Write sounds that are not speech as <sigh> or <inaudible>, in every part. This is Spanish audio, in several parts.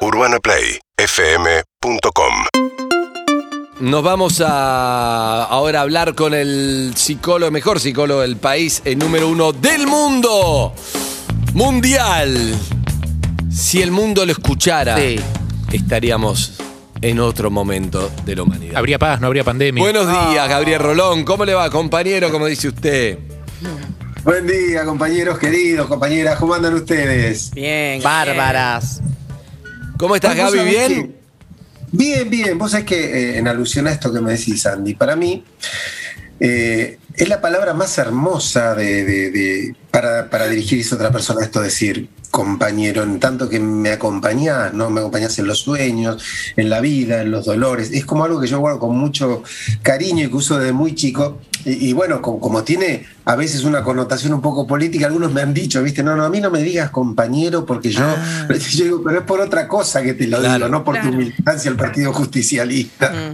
UrbanaPlayFM.com Nos vamos a ahora a hablar con el psicólogo, mejor psicólogo del país, el número uno del mundo. Mundial. Si el mundo lo escuchara, Sí. estaríamos en otro momento de la humanidad. Habría paz, no habría pandemia. Buenos días, Gabriel Rolón. ¿Cómo le va, compañero? Como dice usted. Buen día, compañeros queridos, compañeras, ¿cómo andan ustedes? Bien. Bárbaras. ¿Cómo estás, Gaby? ¿Bien? que- bien, bien. Vos sabés que eh, en alusión a esto que me decís, Andy, para mí eh, es la palabra más hermosa de, de- de- para, para dirigirse a otra persona, esto decir compañero, en tanto que me acompañás, ¿no? Me acompañás en los sueños, en la vida, en los dolores. Es como algo que yo guardo con mucho cariño y que uso desde muy chico. Y, y bueno, como, como tiene a veces una connotación un poco política, algunos me han dicho, viste, no, no, a mí no me digas compañero porque yo, <laughs> yo digo, pero es por otra cosa que te lo Claro. digo, no por tu militancia al Partido Justicialista. <laughs>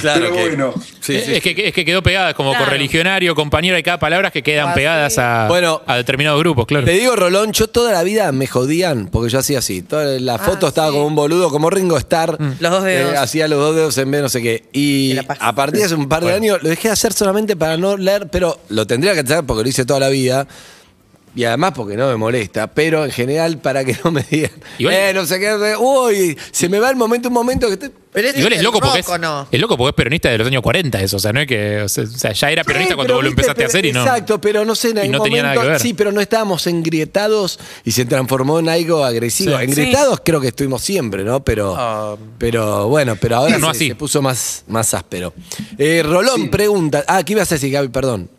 Claro pero que- bueno, Sí, Eh, sí. es, que, es que quedó pegada, como Claro. correligionario, compañero, hay cada palabras que quedan Ah, pegadas sí. a, Bueno. a determinados grupos, claro. Te digo, Rolón, yo toda la vida me jodían porque yo hacía así. Toda la foto Ah, estaba sí. como un boludo, como Ringo Starr. Los dos dedos. Eh, hacía los dos dedos en vez no sé qué. Y a partir de hace un par de Bueno. años lo dejé de hacer solamente para no leer, pero lo tendría que hacer porque lo hice toda la vida. Y además porque no me molesta, pero en general para que no me digan, Igual- eh, no sé qué, uy, se me va el momento, un momento que estoy... Pero ese Igual es el loco, porque es, rock, ¿o no? es loco porque es peronista de los años 40 eso, o sea, no es que, o sea, o sea, ya era peronista Sí, cuando pero vos lo viste, empezaste a pero- hacer y no. Exacto, pero no sé, en y algún no tenía nada momento- que ver. Sí, pero no estábamos engrietados y se transformó en algo agresivo. Sí. Engrietados creo que estuvimos siempre, ¿no? Pero, Ah. pero bueno, pero ahora Pero no se, así. se puso más, más áspero. Eh, Rolón Sí. pregunta. Ah, ¿qué ibas a decir, Gaby? Perdón.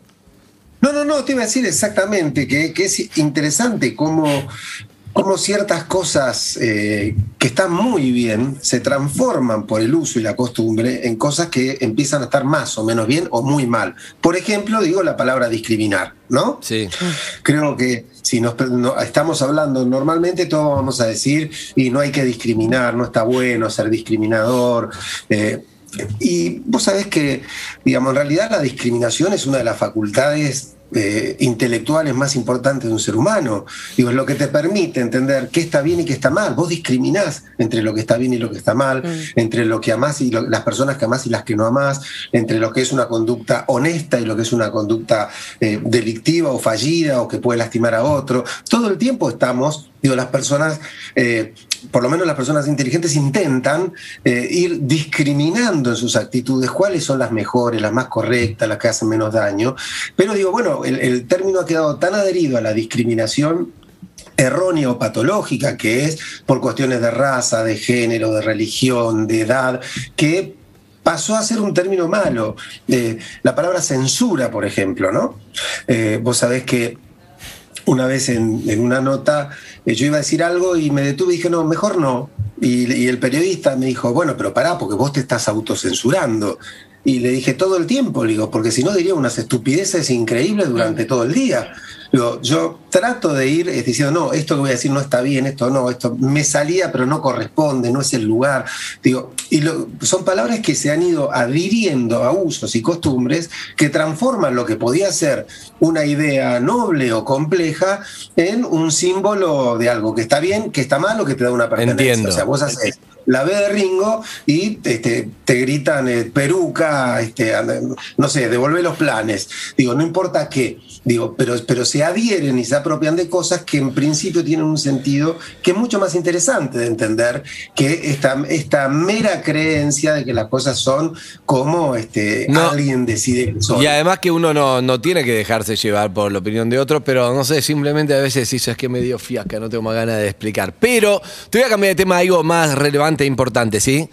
No, no, no, te iba a decir exactamente que, que es interesante cómo, cómo ciertas cosas eh, que están muy bien se transforman por el uso y la costumbre en cosas que empiezan a estar más o menos bien o muy mal. Por ejemplo, digo la palabra discriminar, ¿no? Sí. Creo que si nos no- estamos hablando normalmente, todos vamos a decir, y no hay que discriminar, no está bueno ser discriminador. eh, y vos sabés que, digamos, en realidad la discriminación es una de las facultades eh, intelectuales más importantes de un ser humano. Digo, es lo que te permite entender qué está bien y qué está mal. Vos discriminás entre lo que está bien y lo que está mal, entre lo que amás y lo- las personas que amás y las que no amás, entre lo que es una conducta honesta y lo que es una conducta eh, delictiva o fallida o que puede lastimar a otro. Todo el tiempo estamos, digo, las personas, eh, por lo menos las personas inteligentes intentan eh, ir discriminando en sus actitudes cuáles son las mejores, las más correctas, las que hacen menos daño. Pero digo, bueno, el, término ha quedado tan adherido a la discriminación errónea o patológica, que es por cuestiones de raza, de género, de religión, de edad, que pasó a ser un término malo. Eh, la palabra censura, por ejemplo, ¿no? Eh, vos sabés que una vez en, en una nota eh, yo iba a decir algo y me detuve y dije, no, mejor no. Y, y el periodista me dijo, bueno, pero pará, porque vos te estás autocensurando. Y le dije todo el tiempo, le digo, porque si no diría unas estupideces increíbles durante todo el día. Digo, yo trato de ir diciendo, no, esto que voy a decir no está bien, esto no, esto me salía pero no corresponde, no es el lugar. Digo, y lo- son palabras que se han ido adhiriendo a usos y costumbres que transforman lo que podía ser una idea noble o compleja en un símbolo de algo que está bien, que está mal o que te da una pertenencia. Entiendo. O sea, vos haces la B de Ringo y este, te gritan eh, peruca, este, no sé, devolver los planes. Digo, no importa qué, digo, pero, pero se adhieren y se apropian de cosas que en principio tienen un sentido que es mucho más interesante de entender que esta, esta mera creencia de que las cosas son como este, No. alguien decide que son. Y además que uno no, no tiene que dejarse llevar por la opinión de otro, pero no sé, simplemente a veces dices es que me dio fiasca, no tengo más ganas de explicar. Pero te voy a cambiar de tema a algo más relevante e importante, ¿sí?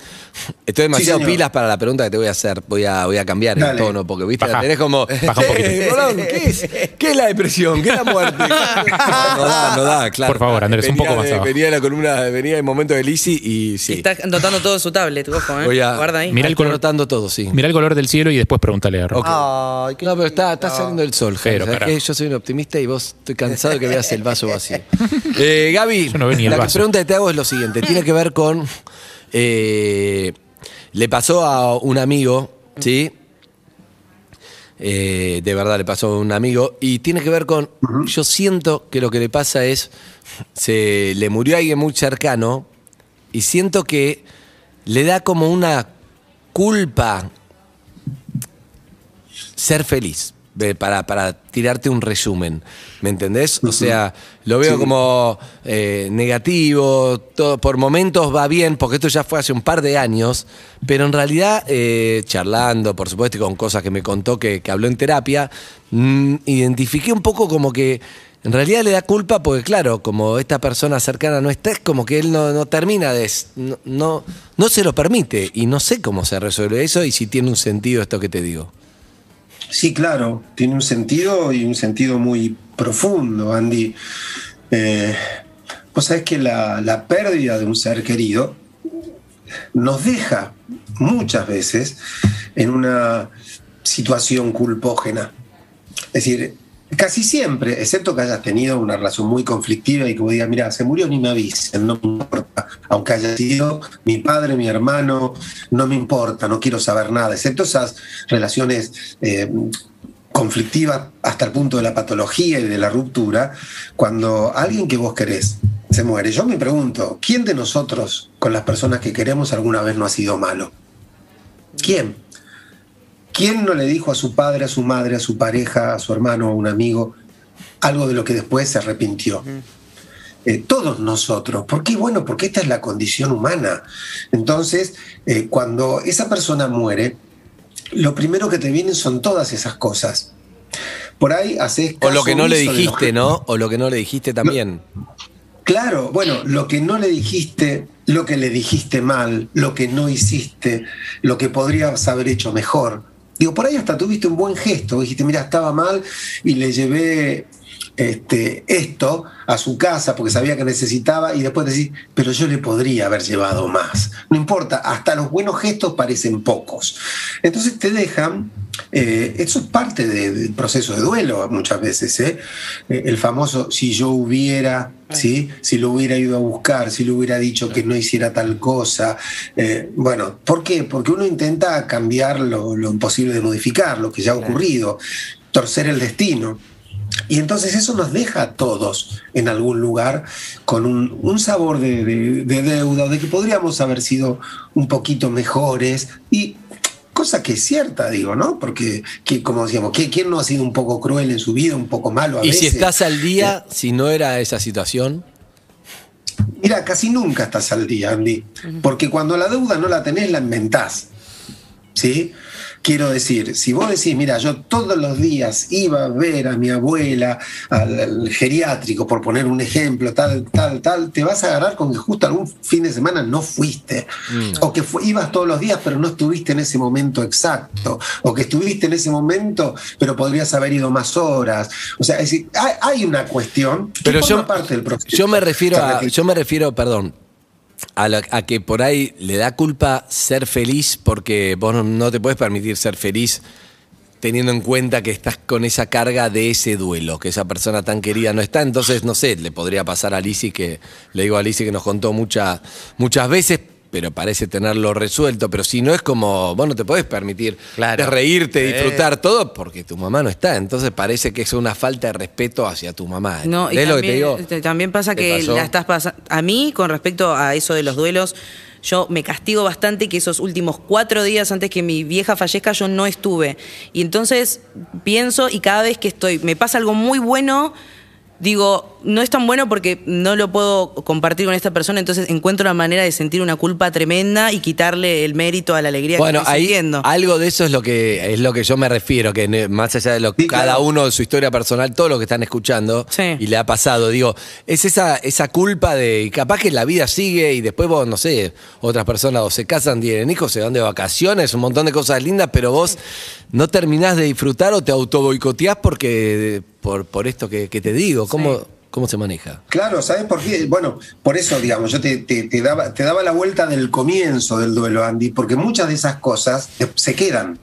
Estoy demasiado pilas para la pregunta que te voy a hacer. Voy a, voy a cambiar el tono, porque viste, la Baja. tenés como. Baja un poquito. <laughs> "Eh, Rolón, ¿qué es, ¿Qué es la depresión? ¿Qué es la muerte? No, <laughs> no da, no da, claro. Por favor, Andrés, un Venía poco más de- abajo. Venía la columna, venía el momento de Lisi y sí. Está anotando todo en su tablet, ojo, ¿eh? Voy a. Guarda ahí. Mira el color. anotando todo, sí. Mira el color del cielo y después pregúntale a Ro. Ok. No, pero está, está saliendo el sol, Jaime. Pero, ¿sabes carajo. qué? Yo soy un optimista y vos estoy cansado de que veas el vaso vacío. <laughs> Eh, Gaby, Yo no veo ni el la vaso. pregunta que te hago es lo siguiente. Tiene que ver con... eh, le pasó a un amigo, ¿sí? Eh, de verdad le pasó a un amigo y tiene que ver con... Yo siento que lo que le pasa es... Se le murió alguien muy cercano y siento que le da como una culpa ser feliz. De- Para, para tirarte un resumen, ¿me entendés? O sea, lo veo Sí. como eh, negativo, todo, por momentos va bien, porque esto ya fue hace un par de años, pero en realidad, eh, charlando, por supuesto, y con cosas que me contó que, que habló en terapia, mm, identifiqué un poco como que en realidad le da culpa porque, claro, como esta persona cercana no está, es como que él no, no termina de... No, no, no se lo permite y no sé cómo se resuelve eso y si tiene un sentido esto que te digo. Sí, claro, tiene un sentido y un sentido muy profundo, Andy. Eh, Vos sabés que la, la pérdida de un ser querido nos deja muchas veces en una situación culpógena. Es decir, casi siempre, excepto que hayas tenido una relación muy conflictiva y que vos digas, mira, se murió ni me avisen, no me importa, aunque haya sido mi padre, mi hermano, no me importa, no quiero saber nada, excepto esas relaciones eh, conflictivas hasta el punto de la patología y de la ruptura, cuando alguien que vos querés se muere. Yo me pregunto, ¿quién de nosotros con las personas que queremos alguna vez no ha sido malo? ¿Quién? ¿Quién no le dijo a su padre, a su madre, a su pareja, a su hermano, a un amigo, algo de lo que después se arrepintió? Eh, todos nosotros. ¿Por qué? Bueno, porque esta es la condición humana. Entonces, eh, cuando esa persona muere, lo primero que te vienen son todas esas cosas. Por ahí haces O lo caso que no le dijiste, ¿no? O lo que no le dijiste también. Claro, bueno, lo que no le dijiste, lo que le dijiste mal, lo que no hiciste, lo que podrías haber hecho mejor. Digo, por ahí hasta tuviste un buen gesto, dijiste, mira, estaba mal y le llevé este, esto a su casa porque sabía que necesitaba y después decís, pero yo le podría haber llevado más. No importa, hasta los buenos gestos parecen pocos. Entonces te dejan, eh, eso es parte de- del proceso de duelo muchas veces, ¿eh? Eh, el famoso si yo hubiera, ¿sí? si lo hubiera ido a buscar, si le hubiera dicho que no hiciera tal cosa. Eh, bueno, ¿por qué? Porque uno intenta cambiar lo, lo imposible de modificar, lo que ya ha ocurrido, torcer el destino. Y entonces eso nos deja a todos en algún lugar con un, un sabor de, de- de deuda, de que podríamos haber sido un poquito mejores y cosa que es cierta, digo, ¿no? Porque, que, como decíamos, ¿qui- ¿quién no ha sido un poco cruel en su vida, un poco malo a Y veces? si estás al día, si no era esa situación, Mira, casi nunca estás al día, Andy, porque cuando la deuda no la tenés, la inventás. ¿Sí? Quiero decir, si vos decís, mira, yo todos los días iba a ver a mi abuela al, al geriátrico, por poner un ejemplo, tal, tal, tal, te vas a agarrar con que justo algún fin de semana no fuiste. O que fu- ibas todos los días, pero no estuviste en ese momento exacto. O que estuviste en ese momento, pero podrías haber ido más horas. O sea, es decir, hay, hay una cuestión que Pero forma yo, parte del proceso. yo me refiero a, yo me refiero, perdón, a, la- que por ahí le da culpa ser feliz porque vos no, te puedes permitir ser feliz teniendo en cuenta que estás con esa carga de ese duelo, que esa persona tan querida no está. Entonces, no sé, le podría pasar a Lizzie que, le digo a Lizzie que nos contó mucha- muchas veces, pero parece tenerlo resuelto. Pero si no es como, vos no te podés permitir Claro. de reírte, Sí. disfrutar todo, porque tu mamá no está. Entonces parece que es una falta de respeto hacia tu mamá. No, y ¿Entendés lo que te también, digo? este, también pasa ¿Te que pasó? la estás pasando. A mí, con respecto a eso de los duelos, yo me castigo bastante que esos últimos cuatro días antes que mi vieja fallezca yo no estuve. Y entonces pienso y cada vez que estoy, me pasa algo muy bueno. Digo, no es tan bueno porque no lo puedo compartir con esta persona, entonces encuentro una manera de sentir una culpa tremenda y quitarle el mérito a la alegría Bueno, que estoy ahí sintiendo. algo de eso es lo que es lo que yo me refiero, que más allá de lo Sí, cada claro. uno de su historia personal, todo lo que están escuchando Sí. y le ha pasado, digo, es esa esa culpa de y capaz que la vida sigue y después vos no sé, otras personas o se casan, tienen hijos, se van de vacaciones, un montón de cosas lindas, pero vos no terminás de disfrutar o te auto boicoteás porque por por esto que, que te digo, ¿cómo cómo se maneja? Claro, ¿sabes por qué? Bueno, por eso, digamos, yo te, te- te daba, te daba la vuelta del comienzo del duelo, Andy, porque muchas de esas cosas se quedan,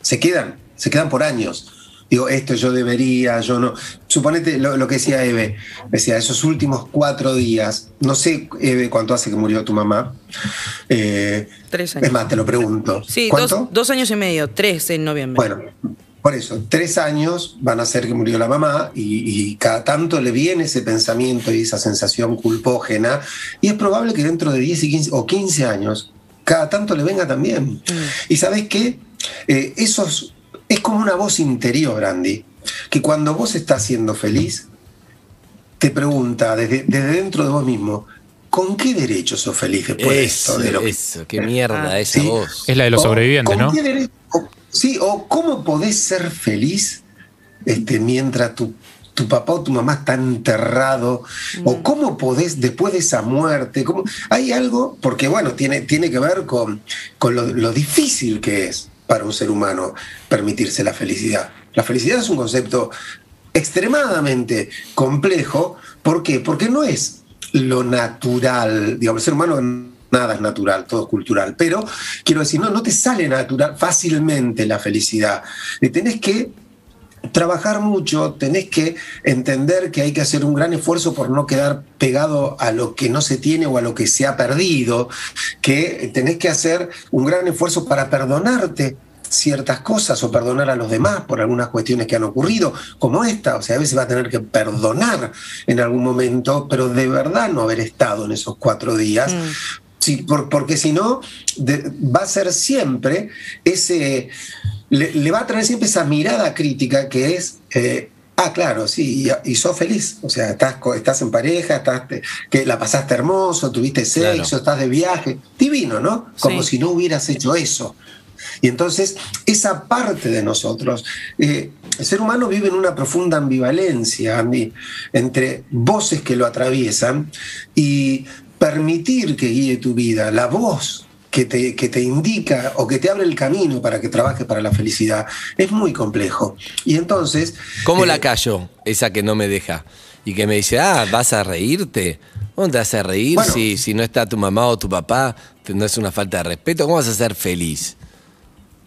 se quedan, se quedan por años. Digo, esto yo debería, yo no. Suponete lo, lo que decía Eve, decía, esos últimos cuatro días, no sé, Eve, cuánto hace que murió tu mamá. Eh, Tres años. Es más, te lo pregunto. Sí, ¿Cuánto? dos, dos años y medio, tres en noviembre. Bueno, Por eso, tres años van a ser que murió la mamá y, y cada tanto le viene ese pensamiento y esa sensación culpógena y es probable que dentro de 10 y 15 o 15 años cada tanto le venga también. Y sabes qué? Eh, eso es, como una voz interior, Andy, que cuando vos estás siendo feliz, te pregunta desde, desde dentro de vos mismo, ¿con qué derecho sos feliz después de esto? Eso, De lo que- eso, qué mierda esa Sí. voz. Es la de los o sobrevivientes, ¿con ¿no? qué derecho- o- sí, o cómo podés ser feliz este, mientras tu, tu papá o tu mamá está enterrado, o cómo podés después de esa muerte, cómo, hay algo, porque bueno, tiene, tiene que ver con, con lo, lo difícil que es para un ser humano permitirse la felicidad. La felicidad es un concepto extremadamente complejo, ¿por qué? Porque no es lo natural, digamos, el ser humano nada es natural, todo es cultural, pero quiero decir, no, no te sale natural fácilmente la felicidad. Y tenés que trabajar mucho, tenés que entender que hay que hacer un gran esfuerzo por no quedar pegado a lo que no se tiene o a lo que se ha perdido, que tenés que hacer un gran esfuerzo para perdonarte ciertas cosas o perdonar a los demás por algunas cuestiones que han ocurrido, como esta, o sea, a veces va a tener que perdonar en algún momento, pero de verdad no haber estado en esos cuatro días, Sí, por- porque si no, de- va a ser siempre ese. Le, le va a traer siempre esa mirada crítica que es. eh, ah, claro, sí, y, y sos feliz. O sea, estás, estás en pareja, estás, te- que la pasaste hermoso, tuviste sexo, Claro. estás de viaje. Divino, ¿no? Como Sí. si no hubieras hecho eso. Y entonces, esa parte de nosotros, eh, el ser humano vive en una profunda ambivalencia, Andy, entre voces que lo atraviesan y permitir que guíe tu vida, la voz que te, que te indica o que te abre el camino para que trabajes para la felicidad, es muy complejo. Y entonces... ¿Cómo eh, la callo? Esa que no me deja. Y que me dice, ah, ¿vas a reírte? ¿Cómo te vas a reír Bueno. si, si no está tu mamá o tu papá? ¿No es una falta de respeto? ¿Cómo vas a ser feliz?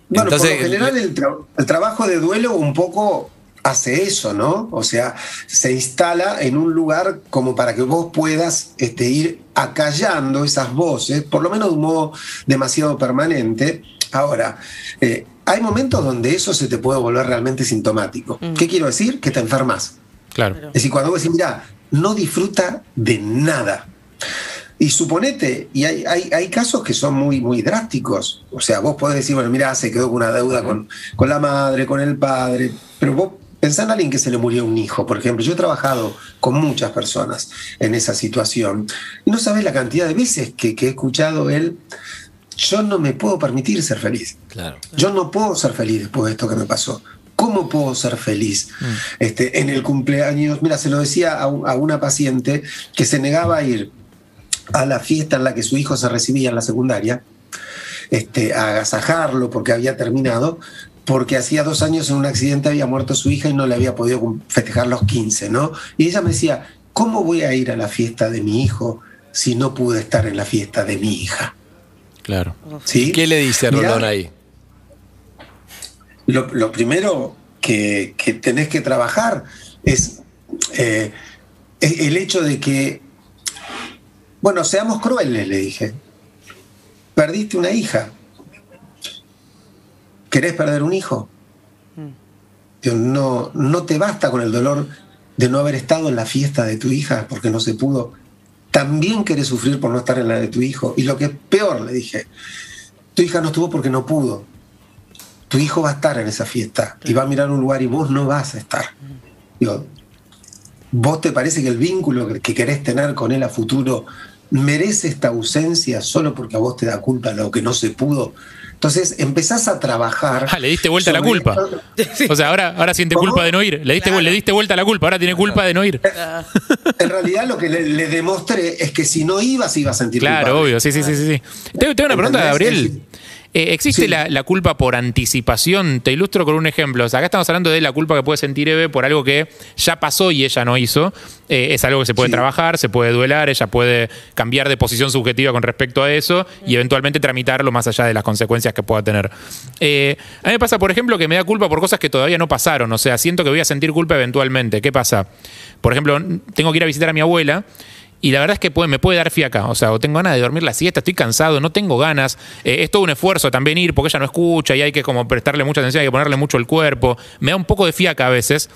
Bueno, Entonces, por lo general el, tra- el trabajo de duelo un poco hace eso, ¿no? O sea, se instala en un lugar como para que vos puedas este, ir acallando esas voces, por lo menos de un modo demasiado permanente. Ahora, eh, hay momentos donde eso se te puede volver realmente sintomático. ¿Qué quiero decir? Que te enfermas. Claro. Es decir, cuando vos decís, mira, no disfruta de nada. Y suponete, y hay, hay, hay casos que son muy, muy drásticos. O sea, vos podés decir, bueno, mira, se quedó con una deuda con, con la madre, con el padre, pero vos pensá en alguien que se le murió un hijo, por ejemplo. Yo he trabajado con muchas personas en esa situación. No sabés la cantidad de veces que, que he escuchado él, yo no me puedo permitir ser feliz. Claro. Yo no puedo ser feliz después de esto que me pasó. ¿Cómo puedo ser feliz este, en el cumpleaños? Mira, se lo decía a, un- a una paciente que se negaba a ir a la fiesta en la que su hijo se recibía en la secundaria, este, a agasajarlo porque había terminado, porque hacía dos años en un accidente había muerto su hija y no le había podido festejar los 15, ¿no? Y ella me decía, ¿cómo voy a ir a la fiesta de mi hijo si no pude estar en la fiesta de mi hija? Claro. ¿Sí? ¿Qué le dice Mirá, Rolón ahí? Lo, lo primero que, que tenés que trabajar es eh, e- el hecho de que, bueno, seamos crueles, le dije. Perdiste una hija. ¿Querés perder un hijo? No, no te basta con el dolor de no haber estado en la fiesta de tu hija porque no se pudo. También querés sufrir por no estar en la de tu hijo. Y lo que es peor, le dije, tu hija no estuvo porque no pudo tu hijo va a estar en esa fiesta y va a mirar un lugar y vos no vas a estar. ¿vos te parece que el vínculo que querés tener con él a futuro merece esta ausencia solo porque a vos te da culpa lo que no se pudo? Entonces empezás a trabajar. Ah, le diste vuelta a la culpa. O sea, ahora, ahora siente ¿Cómo? culpa de no ir. Le diste, le diste vuelta a la culpa, ahora tiene culpa de no ir. En realidad lo que le, le demostré es que si no ibas, ibas a sentir Claro, culpable. obvio, sí, sí, sí, sí. sí. Tengo, tengo una pregunta. Gabriel. Decir, Eh, ¿Existe Sí. la, la culpa por anticipación? Te ilustro con un ejemplo. O sea, acá estamos hablando de la culpa que puede sentir Eve por algo que ya pasó y ella no hizo. Eh, es algo que se puede Sí. trabajar, se puede duelar, ella puede cambiar de posición subjetiva con respecto a eso y eventualmente tramitarlo más allá de las consecuencias que pueda tener. Eh, a mí me pasa, por ejemplo, que me da culpa por cosas que todavía no pasaron. O sea, siento que voy a sentir culpa eventualmente. ¿Qué pasa? Por ejemplo, tengo que ir a visitar a mi abuela Y la verdad es que puede, me puede dar fiaca. O sea, o tengo ganas de dormir la siesta, estoy cansado, no tengo ganas. Eh, es todo un esfuerzo también ir porque ella no escucha y hay que como prestarle mucha atención, hay que ponerle mucho el cuerpo. Me da un poco de fiaca a veces,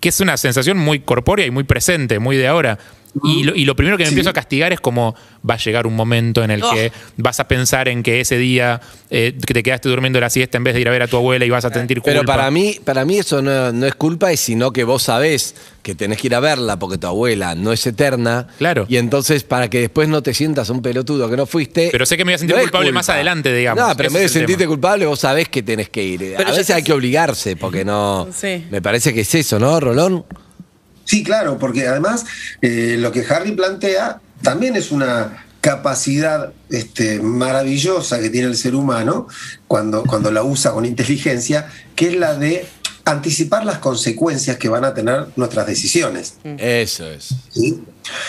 que es una sensación muy corpórea y muy presente, muy de ahora. Y lo, y lo primero que me Sí. empiezo a castigar es como va a llegar un momento en el que vas a pensar en que ese día eh, que te quedaste durmiendo la siesta en vez de ir a ver a tu abuela y vas a sentir culpa. Pero para mí, para mí eso no, no es culpa, es sino que vos sabés que tenés que ir a verla porque tu abuela no es eterna. Claro. Y entonces, para que después no te sientas un pelotudo que no fuiste. Pero sé que me voy a sentir no culpable culpa. más adelante, digamos. No, pero en vez de sentirte tema. culpable, vos sabés que tenés que ir. Pero a veces sé- hay que obligarse, porque no. Sí. Me parece que es eso, ¿no, Rolón? Sí, claro, porque además eh, lo que Harry plantea también es una capacidad este, maravillosa que tiene el ser humano cuando, cuando la usa con inteligencia, que es la de anticipar las consecuencias que van a tener nuestras decisiones. Eso es. ¿sí?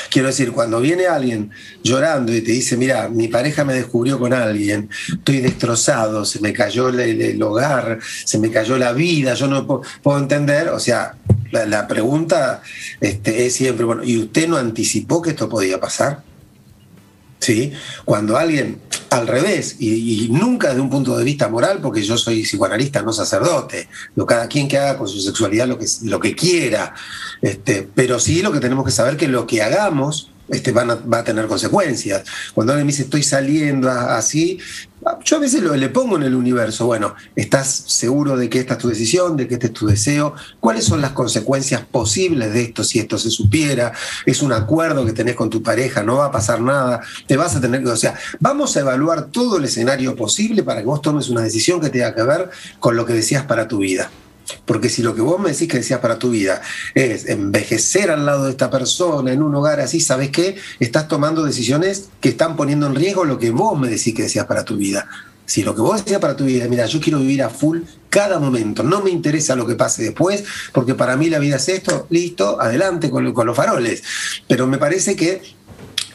Quiero decir, cuando viene alguien llorando y te dice, mira, mi pareja me descubrió con alguien, estoy destrozado, se me cayó el, hogar, se me cayó la vida, yo no puedo, puedo entender, o sea, la, la pregunta este, es siempre, bueno, ¿y usted no anticipó que esto podía pasar? ¿Sí? Cuando alguien, al revés, y, nunca desde un punto de vista moral, porque yo soy psicoanalista, no sacerdote, lo, cada quien que haga con su sexualidad lo que, lo que quiera, este, pero sí lo que tenemos que saber que lo que hagamos este, va a tener consecuencias. Cuando alguien me dice estoy saliendo así, yo a veces lo- le pongo en el universo, bueno, ¿estás seguro de que esta es tu decisión, de que este es tu deseo? ¿Cuáles son las consecuencias posibles de esto si esto se supiera? ¿Es un acuerdo que tenés con tu pareja? ¿No va a pasar nada? ¿Te vas a tener que, o sea, vamos a evaluar todo el escenario posible para que vos tomes una decisión que tenga que ver con lo que decías para tu vida? Porque si lo que vos me decís que decías para tu vida es envejecer al lado de esta persona en un hogar así, ¿sabes qué? Estás tomando decisiones que están poniendo en riesgo lo que vos me decís que decías para tu vida. Si lo que vos decías para tu vida, mira, yo quiero vivir a full cada momento, no me interesa lo que pase después, porque para mí la vida es esto, listo, adelante con, con los faroles. Pero me parece que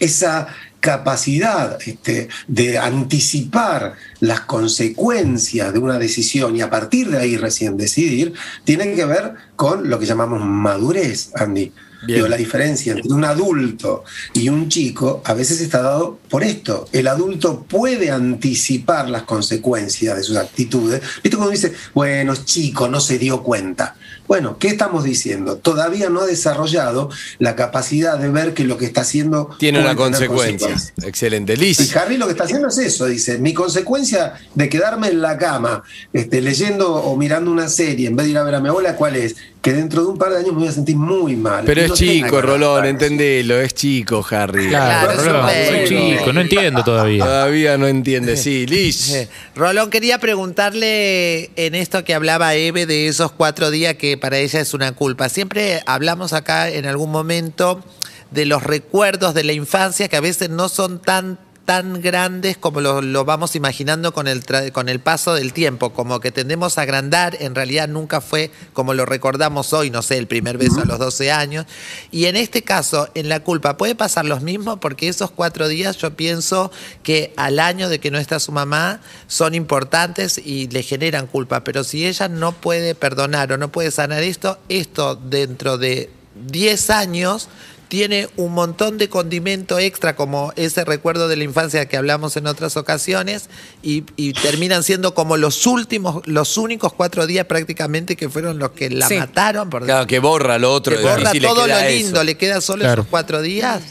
esa capacidad este, de anticipar las consecuencias de una decisión y a partir de ahí recién decidir, tiene que ver con lo que llamamos madurez, Andy. Digo, la diferencia entre un adulto y un chico a veces está dado por esto. El adulto puede anticipar las consecuencias de sus actitudes. ¿Viste cuando dice, bueno, chico, no se dio cuenta? Bueno, ¿qué estamos diciendo? Todavía no ha desarrollado la capacidad de ver que lo que está haciendo Tiene una consecuencia. Excelente. Y Liz. Harry lo que está haciendo es eso, dice, mi consecuencia de quedarme en la cama este, leyendo o mirando una serie en vez de ir a ver a mi abuela, ¿cuál es? Que dentro de un par de años me voy a sentir muy mal. Pero es chico, Rolón, entendelo, es chico, Harry. Claro, Claro, Rolón, es chico, no entiendo todavía. Todavía no entiende. Sí, Liz. <laughs> Rolón, quería preguntarle en esto que hablaba Eve de esos cuatro días que para ella es una culpa. Siempre hablamos acá en algún momento de los recuerdos de la infancia que a veces no son tan tan grandes como lo, lo vamos imaginando con el, tra- con el paso del tiempo, como que tendemos a agrandar, en realidad nunca fue como lo recordamos hoy, no sé, el primer beso a los 12 años. Y en este caso, en la culpa, puede pasar lo mismo porque esos cuatro días yo pienso que al año de que no está su mamá son importantes y le generan culpa, pero si ella no puede perdonar o no puede sanar esto, esto dentro de 10 años tiene un montón de condimento extra como ese recuerdo de la infancia que hablamos en otras ocasiones y, y terminan siendo como los últimos, los únicos cuatro días prácticamente que fueron los que la Sí. mataron, por Claro, que borra lo otro. que borra todo lo lindo, eso. le queda solo Claro. esos cuatro días.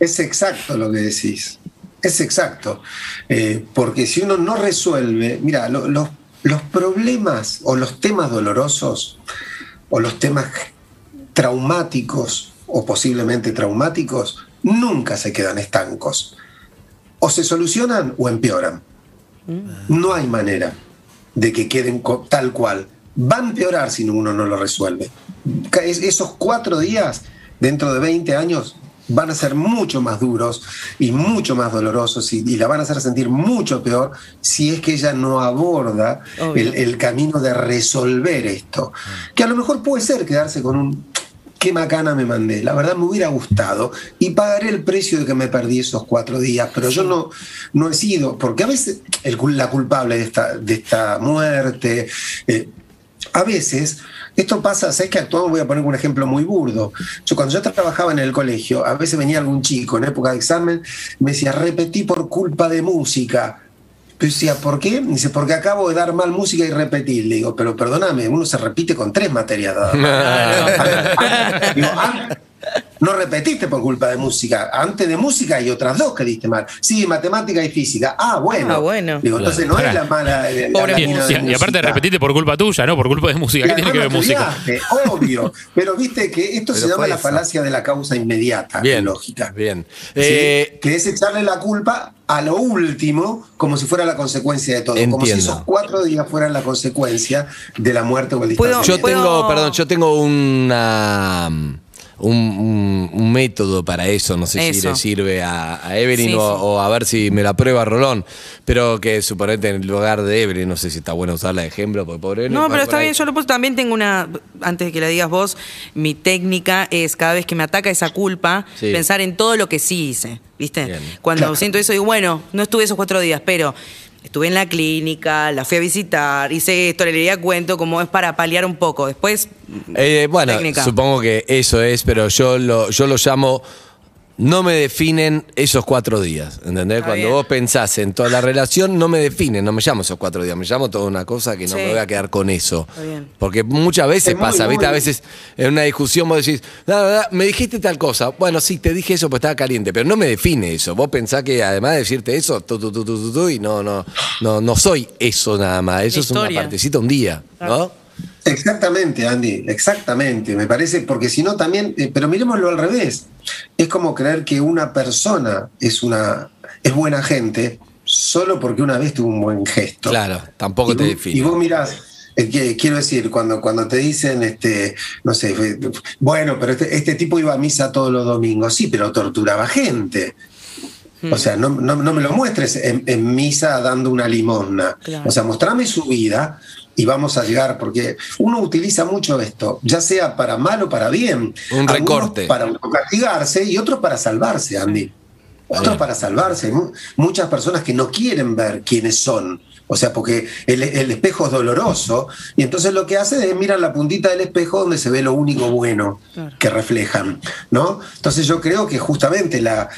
Es exacto lo que decís. Es exacto. Eh, porque si uno no resuelve, mira, lo- los, los problemas o los temas dolorosos o los temas traumáticos o posiblemente traumáticos nunca se quedan estancos. O se solucionan o empeoran. No hay manera de que queden tal cual. Va a empeorar si uno no lo resuelve. Esos cuatro días, dentro de 20 años, van a ser mucho más duros y mucho más dolorosos y, y la van a hacer sentir mucho peor si es que ella no aborda el camino de resolver esto. Que a lo mejor puede ser quedarse con un qué macana me mandé. La verdad me hubiera gustado y pagaré el precio de que me perdí esos cuatro días, pero yo no, no he sido, porque a veces el la culpable de esta, de esta muerte, eh, a veces Esto pasa, ¿sabes que actuamos? Voy a poner un ejemplo muy burdo. Yo cuando yo trabajaba en el colegio, a veces venía algún chico en época de examen, me decía, repetí por culpa de música. Yo decía, ¿por qué? Dice, porque acabo de dar mal música y repetir. Le digo, pero perdóname, uno se repite con tres materias dadas. <laughs> Digo, ah, no repetiste por culpa de música. Antes de música hay otras dos que diste mal. Sí, matemática y física. Ah, bueno. Ah, bueno. Digo, entonces no es la mala. la- Pobre la Y, aparte repetiste por culpa tuya, ¿no? Por culpa de música. ¿Qué tiene que ver música? Obvio. <laughs> Pero viste que esto se llama la eso. falacia de la causa inmediata, Bien, en lógica. bien. ¿Sí? Eh, que es echarle la culpa a lo último como si fuera la consecuencia de todo. Como si Entiendo. esos cuatro días fueran la consecuencia de la muerte o el ¿Puedo- Yo distanciamiento. tengo, puedo- perdón, yo tengo una un, un- un método para eso, no sé si le sirve a, a Evelyn Sí, o, sí. o a ver si me la prueba Rolón, pero que suponete en el lugar de Evelyn, no sé si está bueno usarla de ejemplo, porque pobre No, pero está bien, yo lo puse. También tengo una, antes de que la digas vos, mi técnica es cada vez que me ataca esa culpa, Sí. pensar en todo lo que sí hice, ¿viste? Bien. Cuando Claro. siento eso, digo, bueno, no estuve esos cuatro días, pero estuve en la clínica, la fui a visitar, hice esto, le leía cuento, como es para paliar un poco. Después, Eh, bueno, técnica. supongo que eso es, pero yo lo, yo lo llamo. No me definen esos cuatro días, ¿entendés? Está Cuando bien. vos pensás en toda la relación, no me definen, no me llamo esos cuatro días, me llamo toda una cosa que no Sí. me voy a quedar con eso. Está bien. Porque muchas veces muy, pasa, ¿viste? A veces en una discusión vos decís, "No, no, no, me dijiste tal cosa. Bueno, sí, te dije eso porque estaba caliente, pero no me define eso. Vos pensás que además de decirte eso, tú, tú, tú, tú, tú, tú, y no, no, no, no soy eso nada más. Eso La es una partecita un día, ¿no? Exactamente, Andy, exactamente. Me parece, porque si no también, eh, pero miremoslo al revés. Es como creer que una persona es una es buena gente solo porque una vez tuvo un buen gesto. Claro, tampoco y te vos- define. Y vos mirás, eh, que- quiero decir, cuando, cuando te dicen, este, no sé, bueno, pero este, este tipo iba a misa todos los domingos, sí, pero torturaba gente. O sea, no, no- no me lo muestres en, en misa dando una limosna. Claro. O sea, mostrame su vida y vamos a llegar, porque uno utiliza mucho esto, ya sea para mal o para bien. Un Algunos recorte. Para castigarse y otros para salvarse, Andy. Otros para salvarse. Mu- Muchas personas que no quieren ver quiénes son. O sea, porque el, el espejo es doloroso y entonces lo que hace es mirar la puntita del espejo donde se ve lo único bueno que reflejan, ¿no? Entonces yo creo que justamente la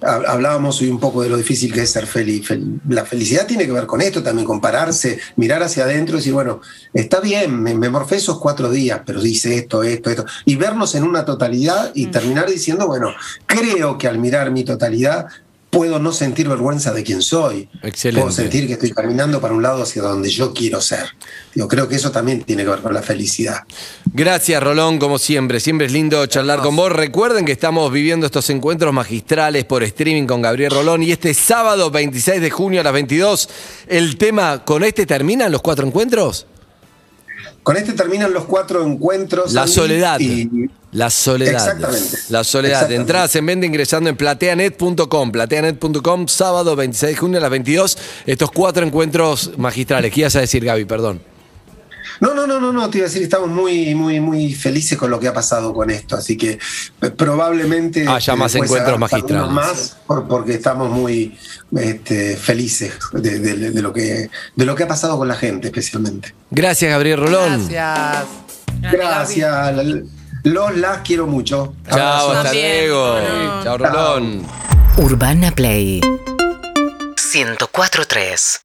hab- hablábamos hoy un poco de lo difícil que es ser feliz. Fel- La felicidad tiene que ver con esto también, compararse, mirar hacia adentro y decir, bueno, está bien, me, me morfé esos cuatro días, pero dice esto, esto, esto, y vernos en una totalidad y terminar diciendo, bueno, creo que al mirar mi totalidad puedo no sentir vergüenza de quién soy. Excelente. Puedo sentir que estoy caminando para un lado hacia donde yo quiero ser. Yo creo que eso también tiene que ver con la felicidad. Gracias, Rolón, como siempre. Siempre es lindo charlar con vos. Recuerden que estamos viviendo estos encuentros magistrales por streaming con Gabriel Rolón y este sábado 26 de junio a las 22, el tema, ¿con este terminan los cuatro encuentros? Con este terminan los cuatro encuentros. La soledad. y- La soledad. Exactamente. La soledad. Exactamente. Entradas en venta ingresando en plateanet.com. Plateanet.com, sábado 26 de junio a las 22. Estos cuatro encuentros magistrales. ¿Qué ibas a decir, Gaby? Perdón. No, no, no, no, no, te iba a decir, estamos muy, muy, muy felices con lo que ha pasado con esto, así que eh, probablemente... Haya más después encuentros magistrales. Más por- porque estamos muy este, felices de, de- de lo que, de lo que ha pasado con la gente, especialmente. Gracias, Gabriel Rolón. Gracias. Gracias, los las quiero mucho. Chao, Abrazo. hasta También, luego. Chao, Rolón. Urbana Play 104.3